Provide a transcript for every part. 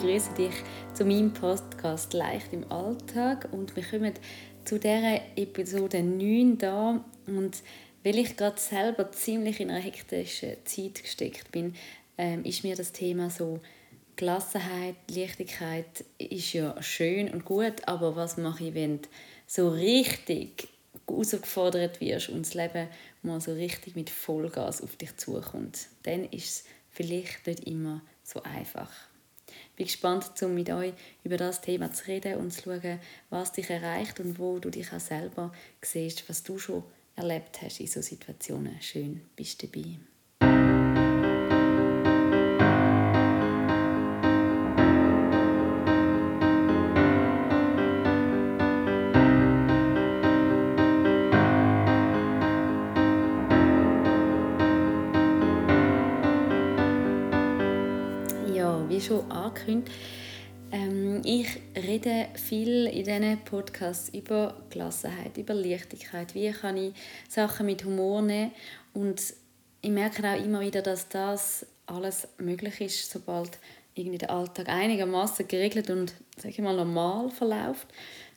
ich begrüße dich zu meinem Podcast Leicht im Alltag und wir kommen zu dieser Episode 9 da und weil ich gerade selber ziemlich in einer hektischen Zeit gesteckt bin, ähm, ist mir das Thema so Gelassenheit, Leichtigkeit ist ja schön und gut, aber was mache ich, wenn du so richtig herausgefordert wirst und das Leben mal so richtig mit Vollgas auf dich zukommt? Dann ist es vielleicht nicht immer so einfach. Ich bin gespannt, um mit euch über das Thema zu reden und zu schauen, was dich erreicht und wo du dich auch selber siehst, was du schon erlebt hast in solchen Situationen. Schön, bist du dabei. Wie schon angekündigt, ähm, ich rede viel in diesen Podcasts über Gelassenheit, über Leichtigkeit. Wie kann ich Sachen mit Humor nehmen? Und ich merke auch immer wieder, dass das alles möglich ist, sobald irgendwie der Alltag einigermaßen geregelt und sage ich mal normal verläuft.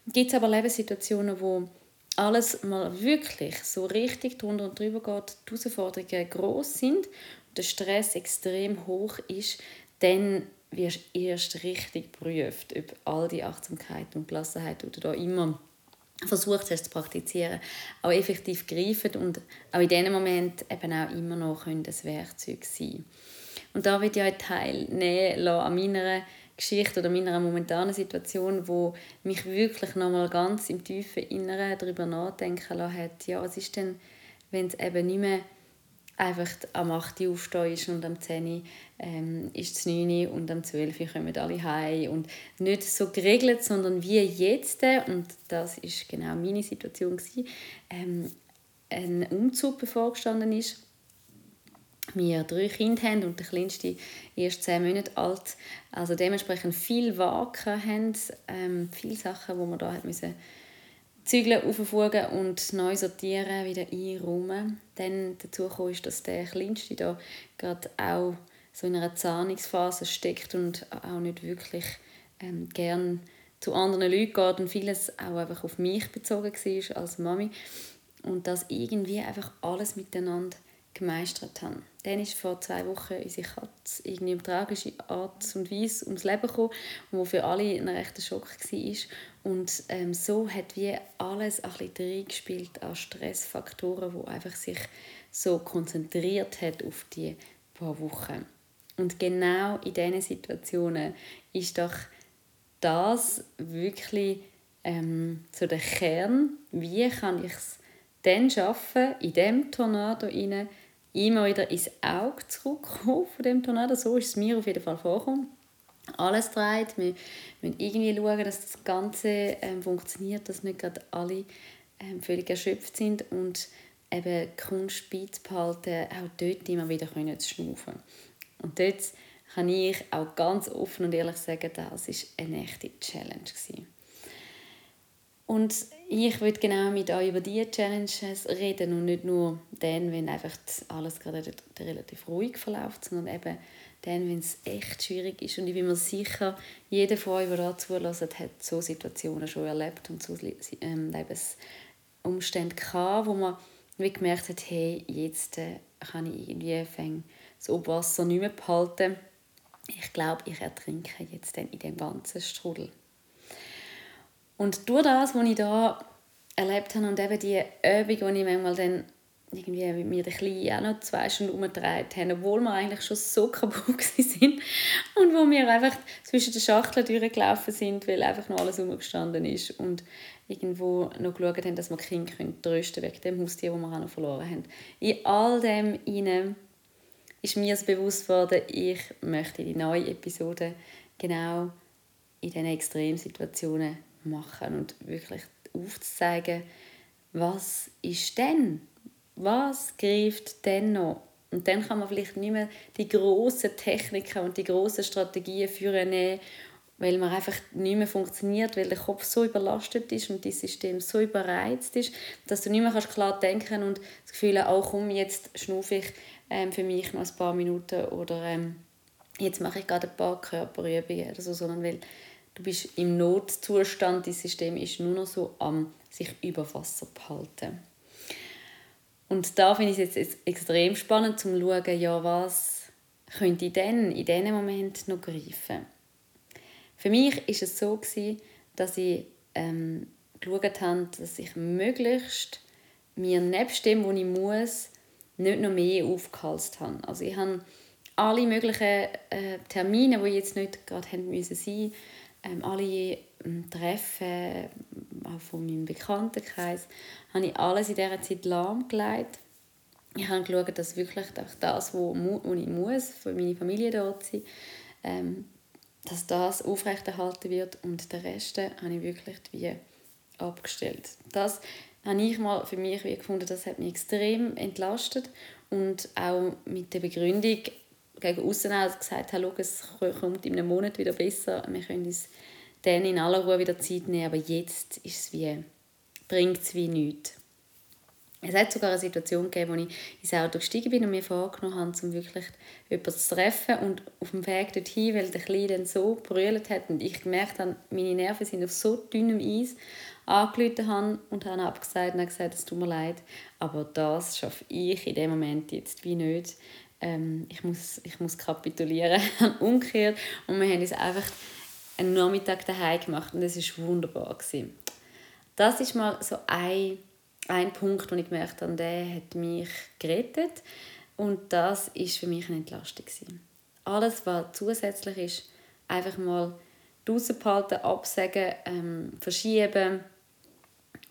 Gibt aber Lebenssituationen, wo alles mal wirklich so richtig drunter und drüber geht, die Herausforderungen groß sind und der Stress extrem hoch ist, dann wirst du erst richtig geprüft, ob all die Achtsamkeit und Gelassenheit, die du da immer versucht hast zu praktizieren, auch effektiv greifen und auch in diesem Moment eben auch immer noch ein Werkzeug sein. Und da wird ja ein Teil nehmen an meiner Geschichte oder meiner momentanen Situation, wo mich wirklich nochmal ganz im tiefen Inneren darüber nachdenken lassen hat, ja, was ist denn, wenn es eben nicht mehr einfach am 8 Uhr aufstehst und am 10 Uhr ähm, ist es 9 Uhr und am 12 Uhr kommen alle heim. Und nicht so geregelt, sondern wie jetzt, und das ist genau meine Situation, gewesen, ähm, ein Umzug bevorgestanden ist. Wir drei Kinder haben und der kleinste erst zehn Monate alt, also dementsprechend viel Wagen haben, ähm, viele Sachen, die man da hat müssen Zügeln auffugen und neu sortieren, wieder einräumen. Dann dazu kam, dass der Kleinste da gerade auch so in einer Zahnungsphase steckt und auch nicht wirklich ähm, gern zu anderen Leuten geht und vieles auch einfach auf mich bezogen war als Mami. Und das irgendwie einfach alles miteinander gemeistert haben. Dann ist vor zwei Wochen unsere Katze irgendwie tragische Art und Weise ums Leben gekommen, wo für alle ein rechter Schock war. Und ähm, so hat wie alles ein bisschen gespielt an Stressfaktoren, wo einfach sich so konzentriert hat auf die paar Wochen. Und genau in diesen Situationen ist doch das wirklich ähm, so der Kern, wie kann ich es dann schaffen, in dem Tornado rein, immer wieder ins Auge zurückkommen von dem Tornado. So ist es mir auf jeden Fall vorgekommen. Alles dreht. Wir müssen irgendwie schauen, dass das Ganze ähm, funktioniert, dass nicht gerade alle ähm, völlig erschöpft sind und eben Kunst beizubehalten, auch dort immer wieder können zu schnaufen. Und dort kann ich auch ganz offen und ehrlich sagen, das war eine echte Challenge. Gewesen. Und ich würde genau mit euch über diese Challenges reden und nicht nur dann, wenn einfach alles gerade relativ ruhig verläuft, sondern eben dann, wenn es echt schwierig ist. Und ich bin mir sicher, jeder von euch, der da zulässt, hat so Situationen schon erlebt und so ähm, Lebensumstände gehabt, wo man wie gemerkt hat, hey, jetzt äh, kann ich irgendwie fäng so Wasser nicht mehr behalten. Ich glaube, ich ertrinke jetzt dann in dem ganzen Strudel. Und durch das, was ich da erlebt habe und eben die Übung, die ich manchmal dann irgendwie mit mir den Kleinen auch noch zwei Stunden umgedreht haben, obwohl wir eigentlich schon so kaputt sind und wo wir einfach zwischen den Schachteln durchgelaufen sind, weil einfach noch alles umgestanden ist und irgendwo noch geschaut haben, dass wir Kinder trösten können, wegen dem Haustier, das wir auch noch verloren haben. In all dem hinein ist mir bewusst worden, ich möchte die neue Episode genau in diesen Extremsituationen machen und wirklich aufzuzeigen, was ist denn? Was greift denn noch? Und dann kann man vielleicht nicht mehr die grossen Techniken und die grossen Strategien führen, weil man einfach nicht mehr funktioniert, weil der Kopf so überlastet ist und das System so überreizt ist, dass du nicht mehr klar denken und das Gefühl hast, oh komm, jetzt schnufe ich ähm, für mich noch ein paar Minuten oder ähm, jetzt mache ich gerade ein paar Körperübungen oder so, sondern weil du bist im Notzustand, das System ist nur noch so am sich über Wasser behalten. Und da finde ich es jetzt extrem spannend zu schauen, ja, was könnte ich denn in diesem Moment noch greifen. Für mich war es so, dass ich ähm, geschaut habe, dass ich möglichst mir nebst dem, was ich muss, nicht noch mehr aufgehalst habe. Also ich habe alle möglichen äh, Termine, die jetzt nicht gerade sein, ähm, alle ähm, Treffen auch von meinem Bekanntenkreis, habe ich alles in dieser Zeit lahmgelegt. Ich habe geschaut, dass wirklich das, wo ich muss, für meine Familie dort sein, ähm, dass das aufrechterhalten wird und den Rest habe ich wirklich wie abgestellt. Das habe ich mal für mich wie gefunden, das hat mich extrem entlastet und auch mit der Begründung gegen außen gesagt habe, es kommt in einem Monat wieder besser, wir können uns dann in aller Ruhe wieder Zeit nehmen, aber jetzt ist es wie, bringt es wie nichts. Es hat sogar eine Situation gegeben, wo ich ins Auto gestiegen bin und mir vorgenommen habe, um wirklich jemanden zu treffen. Und auf dem Weg dorthin, weil der Kleine dann so brüllt hat und ich gemerkt habe, meine Nerven sind auf so dünnem Eis, angerufen habe und habe abgesagt und gesagt, es tut mir leid, aber das schaffe ich in dem Moment jetzt wie nicht. Ähm, ich, muss, ich muss kapitulieren, umgekehrt und wir haben uns einfach einen Nachmittag daheim gemacht und es war wunderbar. Gewesen. Das ist mal so ein ein Punkt, wo ich gemerkt habe, der hat mich gerettet und das ist für mich eine Entlastung gewesen. Alles, was zusätzlich ist, einfach mal draußen behalten, absagen, ähm, verschieben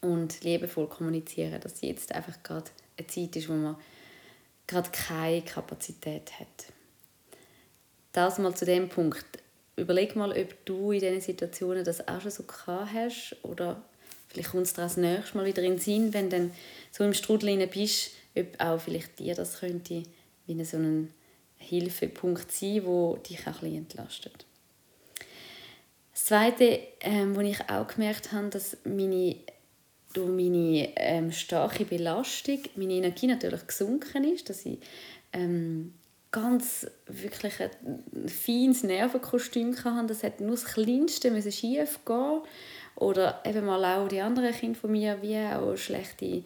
und liebevoll kommunizieren, dass jetzt einfach gerade eine Zeit ist, wo man gerade keine Kapazität hat. Das mal zu dem Punkt. Überleg mal, ob du in diesen Situationen das auch schon so gehabt hast oder Vielleicht kommt es dir das nächste Mal wieder in den Sinn, wenn du so im Strudel bist, ob auch vielleicht dir das könnte wie so ein Hilfepunkt sein, wo dich auch ein entlastet. Das Zweite, ähm, was ich auch gemerkt habe, dass meine, durch meine ähm, starke Belastung meine Energie natürlich gesunken ist, dass ich ähm, ganz wirklich ein feines Nervenkostüm hatte. Das hat nur das Kleinste schief gehen oder eben mal auch die anderen Kinder von mir wie auch schlechte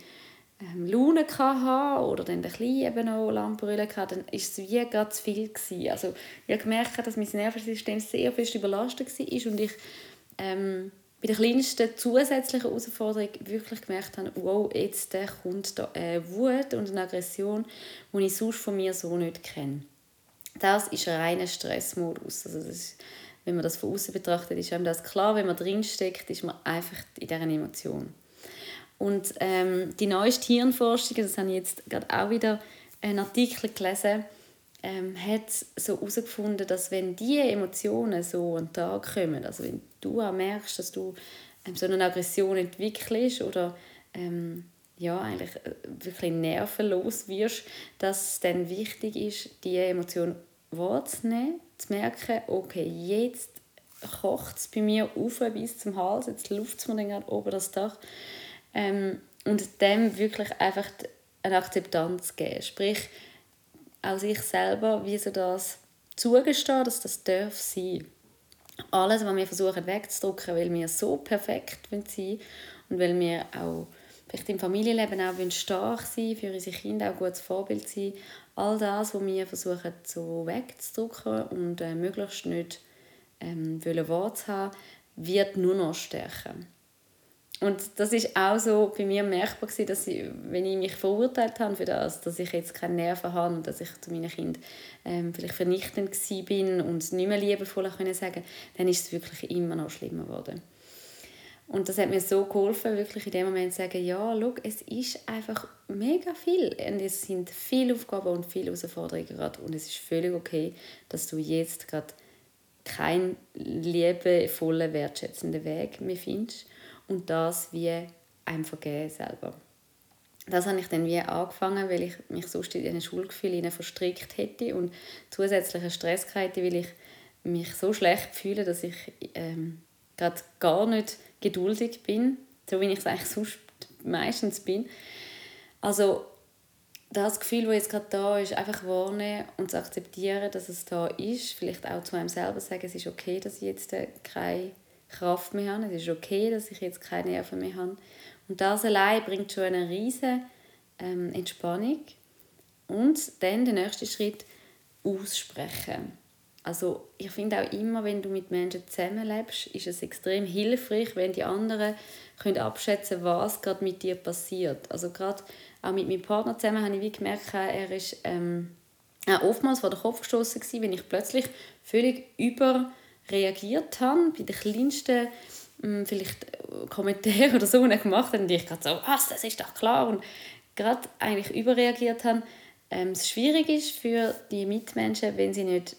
ähm, Laune hatten oder dann der Kleine eben auch Lampenbrüllen hatte, dann war es wie gerade zu viel. Gewesen. Also ich habe gemerkt, dass mein Nervensystem sehr fest überlastet war und ich ähm, bei der kleinsten zusätzlichen Herausforderung wirklich gemerkt habe, wow, jetzt kommt da eine Wut und eine Aggression, die ich sonst von mir so nicht kenne. Das ist ein reiner Stressmodus. Also ist wenn man das von außen betrachtet, ist einem das klar. Wenn man drinsteckt, ist man einfach in dieser Emotion. Und ähm, die neueste Hirnforschung, das habe ich jetzt gerade auch wieder einen Artikel gelesen, ähm, hat so herausgefunden, dass wenn diese Emotionen so an den Tag kommen, also wenn du auch merkst, dass du ähm, so eine Aggression entwickelst oder ähm, ja, eigentlich äh, wirklich nervenlos wirst, dass es dann wichtig ist, diese Emotion wahrzunehmen zu merken, okay, jetzt kocht es bei mir auf bis zum Hals, jetzt luft es mir dann gerade oben das Dach. Ähm, und dem wirklich einfach eine Akzeptanz geben. Sprich, auch sich selber, wie so das zugestehen, dass das darf sein. Alles, was wir versuchen wegzudrücken, weil wir so perfekt sein und weil wir auch vielleicht im Familienleben auch stark sein für unsere Kinder auch ein gutes Vorbild sein all das, was wir versuchen so wegzudrücken und äh, möglichst nicht ähm, wahrzuhaben, wird nur noch stärker. Und das ist auch so bei mir merkbar gewesen, dass ich, wenn ich mich verurteilt habe für das, dass ich jetzt keine Nerven habe und dass ich zu meinen Kindern ähm, vielleicht vernichtend bin und nicht mehr liebevoll können sagen, dann ist es wirklich immer noch schlimmer geworden. Und das hat mir so geholfen, wirklich in dem Moment zu sagen, ja, schau, es ist einfach mega viel. Und es sind viele Aufgaben und viele Herausforderungen gerade. Und es ist völlig okay, dass du jetzt gerade keinen liebevollen, wertschätzenden Weg mehr findest. Und das wie einem vergeben selber. Das habe ich dann wie angefangen, weil ich mich sonst in ein Schulgefühl verstrickt hätte und zusätzlichen Stress hatte, weil ich mich so schlecht fühle, dass ich ähm, gerade gar nicht geduldig bin, so wie ich es eigentlich sonst meistens bin. Also das Gefühl, das jetzt gerade da ist, einfach wahrnehmen und zu akzeptieren, dass es da ist. Vielleicht auch zu einem selber sagen, es ist okay, dass ich jetzt äh, keine Kraft mehr habe. Es ist okay, dass ich jetzt keine Nerven mehr habe. Und das allein bringt schon eine riesige ähm, Entspannung. Und dann der nächste Schritt, aussprechen. Also ich finde auch immer, wenn du mit Menschen zusammenlebst, ist es extrem hilfreich, wenn die anderen können abschätzen was gerade mit dir passiert. Also gerade auch mit meinem Partner zusammen habe ich wie gemerkt, er ist ähm, oftmals vor den Kopf gestoßen wenn ich plötzlich völlig überreagiert habe bei den kleinsten ähm, vielleicht Kommentaren oder so, die er gemacht hat und ich gerade so, was, das ist doch klar und gerade eigentlich überreagiert habe. Ähm, es schwierig ist für die Mitmenschen, wenn sie nicht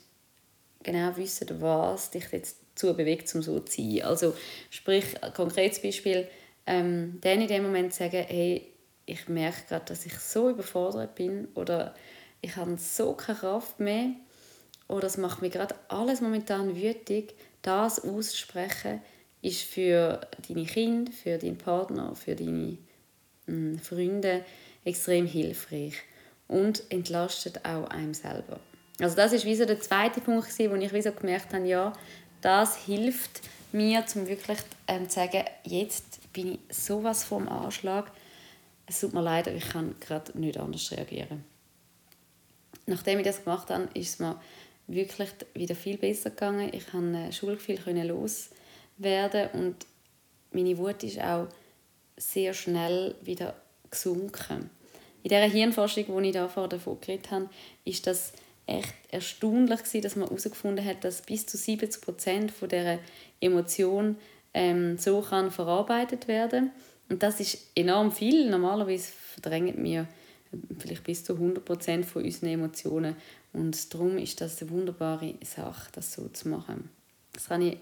genau wissen, was dich jetzt dazu bewegt, um so zu sein. Also sprich, ein konkretes Beispiel, ähm, dann in dem Moment sagen, hey, ich merke gerade, dass ich so überfordert bin oder ich habe so keine Kraft mehr oder es macht mich gerade alles momentan wütig, das auszusprechen, ist für deine Kinder, für deinen Partner, für deine mh, hm, Freunde extrem hilfreich und entlastet auch einem selber. Also das ist wie so der zweite Punkt, wo ich wie so gemerkt habe, ja, das hilft mir, um wirklich ähm, zu sagen, jetzt bin ich sowas vom Anschlag, es tut mir leid, ich kann gerade nicht anders reagieren. Nachdem ich das gemacht habe, ist es mir wirklich wieder viel besser gegangen. Ich konnte Schulgefühl loswerden und meine Wut ist auch sehr schnell wieder gesunken. In dieser Hirnforschung, die ich da vorher davon geredet habe, ist das echt erstaunlich gewesen, dass man herausgefunden hat, dass bis zu 70 Prozent von dieser Emotion ähm, so kann verarbeitet werden und das ist enorm viel. Normalerweise verdrängen wir vielleicht bis zu 100 Prozent von unseren Emotionen und darum ist das eine wunderbare Sache, das so zu machen. Das kann ich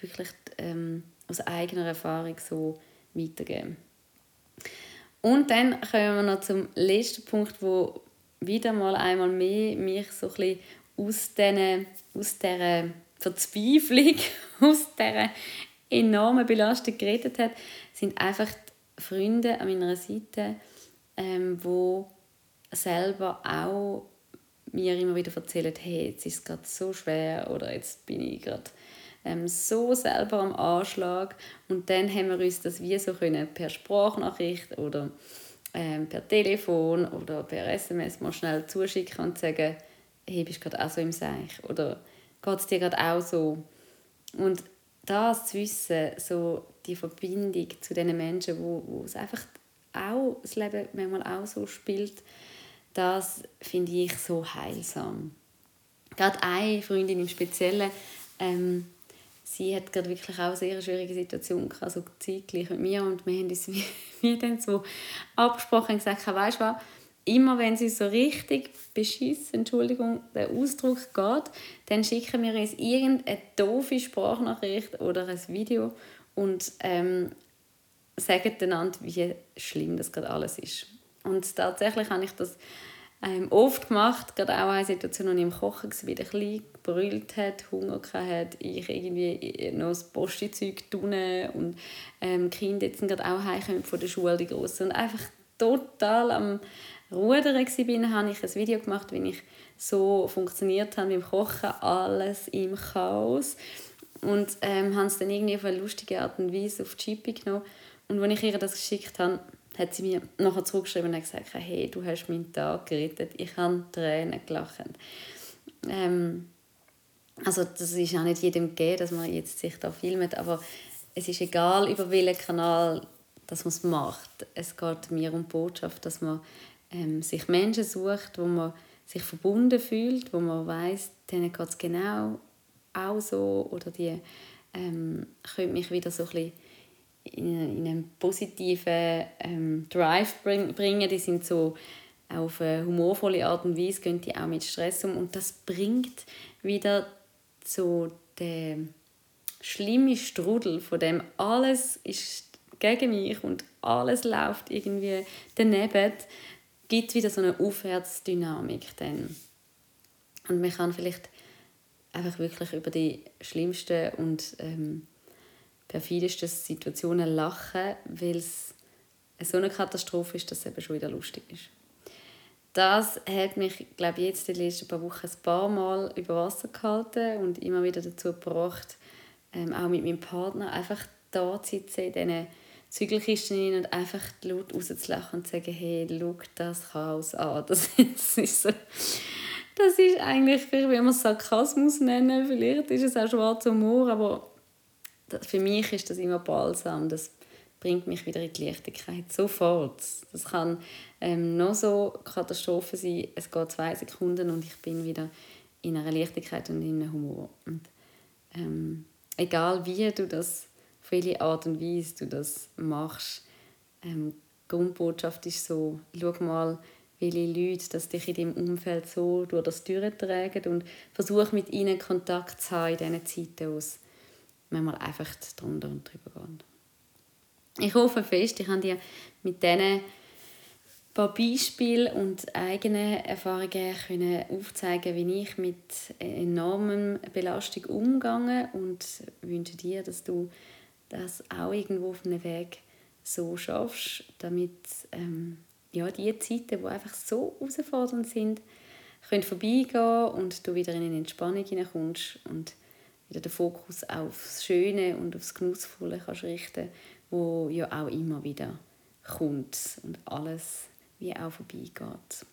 wirklich ähm, aus eigener Erfahrung so weitergeben. Und dann kommen wir noch zum letzten Punkt, wo wieder mal einmal mehr mich so ein aus, diesen, aus dieser Verzweiflung, aus dieser enormen Belastung geredet hat, sind einfach Freunde an meiner Seite, ähm, wo selber auch mir immer wieder erzählen, hey, jetzt ist es gerade so schwer oder jetzt bin ich gerade ähm, so selber am Anschlag und dann haben wir uns das wie so können per Sprachnachricht oder ähm, per Telefon oder per SMS mal schnell zuschicken und sagen, hey, bist du gerade auch so im Seich oder geht es dir gerade auch so? Und das zu wissen, so die Verbindung zu den Menschen, wo, es einfach auch das Leben manchmal auch so spielt, das finde ich so heilsam. Gerade eine Freundin im Speziellen, ähm, sie hat gerade wirklich auch eine sehr schwierige Situation gehabt, also zeitgleich mit mir und wir haben uns wie, wie dann so abgesprochen und gesagt, weißt du was, immer wenn sie so richtig beschissen, Entschuldigung, der Ausdruck geht, dann schicken wir uns irgendeine doofe Sprachnachricht oder ein Video und ähm, sagen einander, wie schlimm das gerade alles ist. Und tatsächlich habe ich das ähm, oft gemacht, gerade auch eine Situation, als ich im Kochen war, wieder klein gebrüllt hat, Hunger hatte, ich irgendwie noch das Postizeug tun und ähm, die Kinder jetzt gerade auch heimkommen von der Schule, die Grossen, und einfach total am Rudern war, habe ich ein Video gemacht, wie ich so funktioniert habe beim Kochen, alles im Chaos. Und ähm, haben es dann irgendwie auf eine lustige Art und Weise auf die Chippy genommen und als ich ihr das geschickt habe, hat sie mir nachher zurückgeschrieben und gesagt, hey, du hast meinen Tag gerettet, ich habe Tränen gelacht. Ähm, also das ist auch nicht jedem gegeben, dass man jetzt sich da filmt, aber es ist egal, über welchen Kanal dass man es macht. Es geht mir um die Botschaft, dass man ähm, sich Menschen sucht, wo man sich verbunden fühlt, wo man weiß, denen geht es genau auch so oder die ähm, können mich wieder so ein bisschen in, in einen positiven ähm, Drive bring, bringen. Die sind so auf eine humorvolle Art und Weise gehen die auch mit Stress um und das bringt wieder so den schlimmen Strudel von dem alles ist gegen mich und alles läuft irgendwie daneben, gibt wieder so eine Aufwärtsdynamik dann. Und man kann vielleicht einfach wirklich über die schlimmsten und ähm, perfidesten Situationen lachen, weil es so eine Katastrophe ist, dass es eben schon wieder lustig ist. das hat mich, glaube ich, jetzt den letzten paar Wochen ein paar Mal über Wasser gehalten und immer wieder dazu gebracht, ähm, auch mit meinem Partner einfach da zu sitzen in diesen Zügelkisten und einfach laut rauszulachen und zu sagen, hey, schau das Chaos an. Das ist, so, das ist eigentlich, vielleicht will man es Sarkasmus nennen, vielleicht ist es auch schwarzer Humor, aber für mich ist das immer balsam. Das bringt mich wieder in die Leichtigkeit. Sofort. Das kann ähm, noch so Katastrophe sein. Es geht zwei Sekunden und ich bin wieder in einer Leichtigkeit und in einem Humor. Und, ähm, egal wie du das, auf welche Art und Weise du das machst, ähm, die Grundbotschaft ist so, schau mal, welche Leute dass dich in deinem Umfeld so durch das durchtragen und versuch mit ihnen Kontakt zu haben in diesen Zeiten, manchmal einfach drunter und drüber geht. Ich hoffe fest, ich habe dir mit diesen paar Beispielen und eigenen Erfahrungen können aufzeigen, wie ich mit enormer Belastung umgehe und wünsche dir, dass du das auch irgendwo auf einem Weg so schaffst, damit ähm, ja, die Zeiten, die einfach so herausfordernd sind, können vorbeigehen und du wieder in eine Entspannung hineinkommst und wieder den Fokus aufs Schöne und aufs Genussvolle kannst richten wo ja auch immer wieder kommt und alles wie auch vorbeigeht.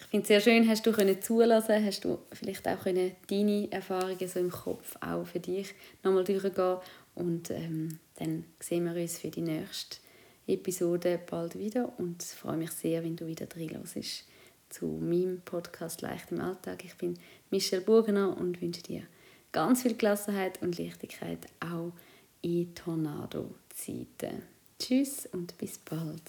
Ich finde es sehr schön, hast du können zulassen, hast du vielleicht auch können deine Erfahrungen so im Kopf auch für dich nochmal durchgehen und ähm, dann sehen wir uns für die nächste Episode bald wieder und freue mich sehr, wenn du wieder hörst zu meinem Podcast Leicht im Alltag. Ich bin Michelle Burgener und wünsche dir ganz viel Gelassenheit und Leichtigkeit auch in Tornado-Zeiten. Tschüss und bis bald.